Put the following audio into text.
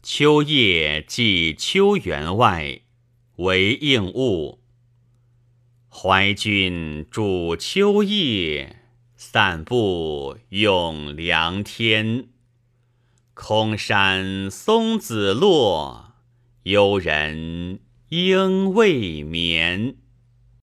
秋夜寄秋园外，为应物。怀君主秋夜，散步咏凉天。空山松子落，幽人应未眠。